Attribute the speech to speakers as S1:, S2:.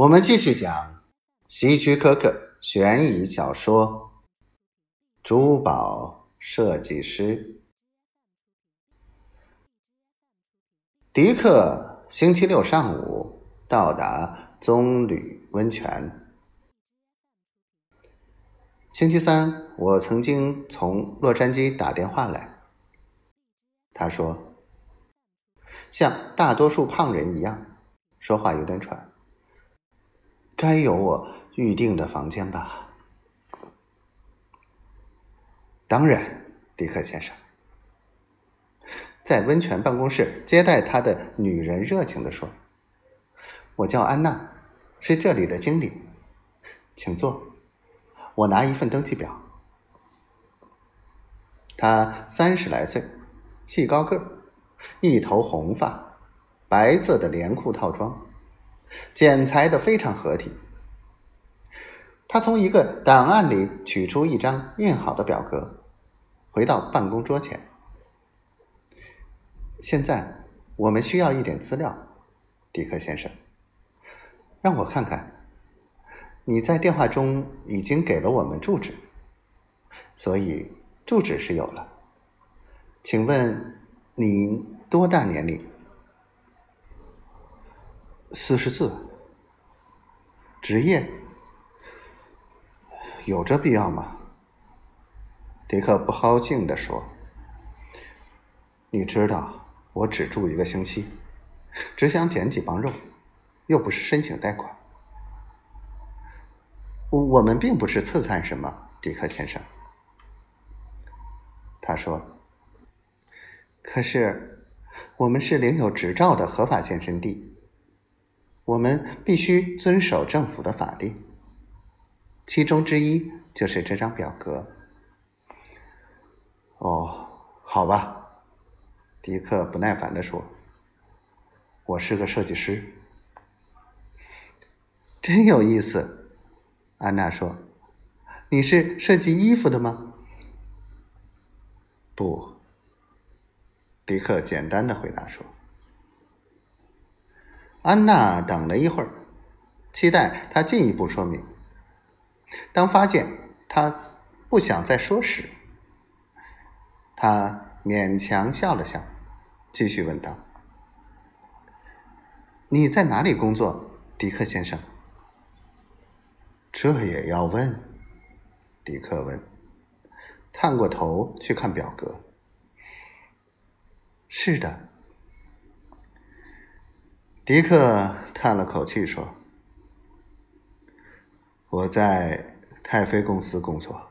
S1: 我们继续讲希区柯克悬疑小说《珠宝设计师》。迪克星期六上午到达棕榈温泉。星期三，我曾经从洛杉矶打电话来。他说：“像大多数胖人一样，说话有点喘。”该有我预定的房间吧？当然，迪克先生。在温泉办公室接待他的女人热情的说：“我叫安娜，是这里的经理，请坐。我拿一份登记表。”他三十来岁，细高个，一头红发，白色的连裤套装。剪裁的非常合体。他从一个档案里取出一张印好的表格，回到办公桌前。现在我们需要一点资料，迪克先生。让我看看，你在电话中已经给了我们住址，所以住址是有了。请问您多大年龄？四十四，职业有这必要吗？迪克不高兴地说：“你知道，我只住一个星期，只想减几磅肉，又不是申请贷款。我们并不是刺探什么，迪克先生。”他说：“可是，我们是领有执照的合法健身地。”我们必须遵守政府的法令，其中之一就是这张表格。哦，好吧，迪克不耐烦地说：“我是个设计师。”真有意思，安娜说：“你是设计衣服的吗？”不，迪克简单的回答说。安娜等了一会儿，期待他进一步说明。当发现他不想再说时，他勉强笑了笑，继续问道：“你在哪里工作，迪克先生？”这也要问？迪克问，探过头去看表格。是的。迪克叹了口气说：“我在泰菲公司工作。”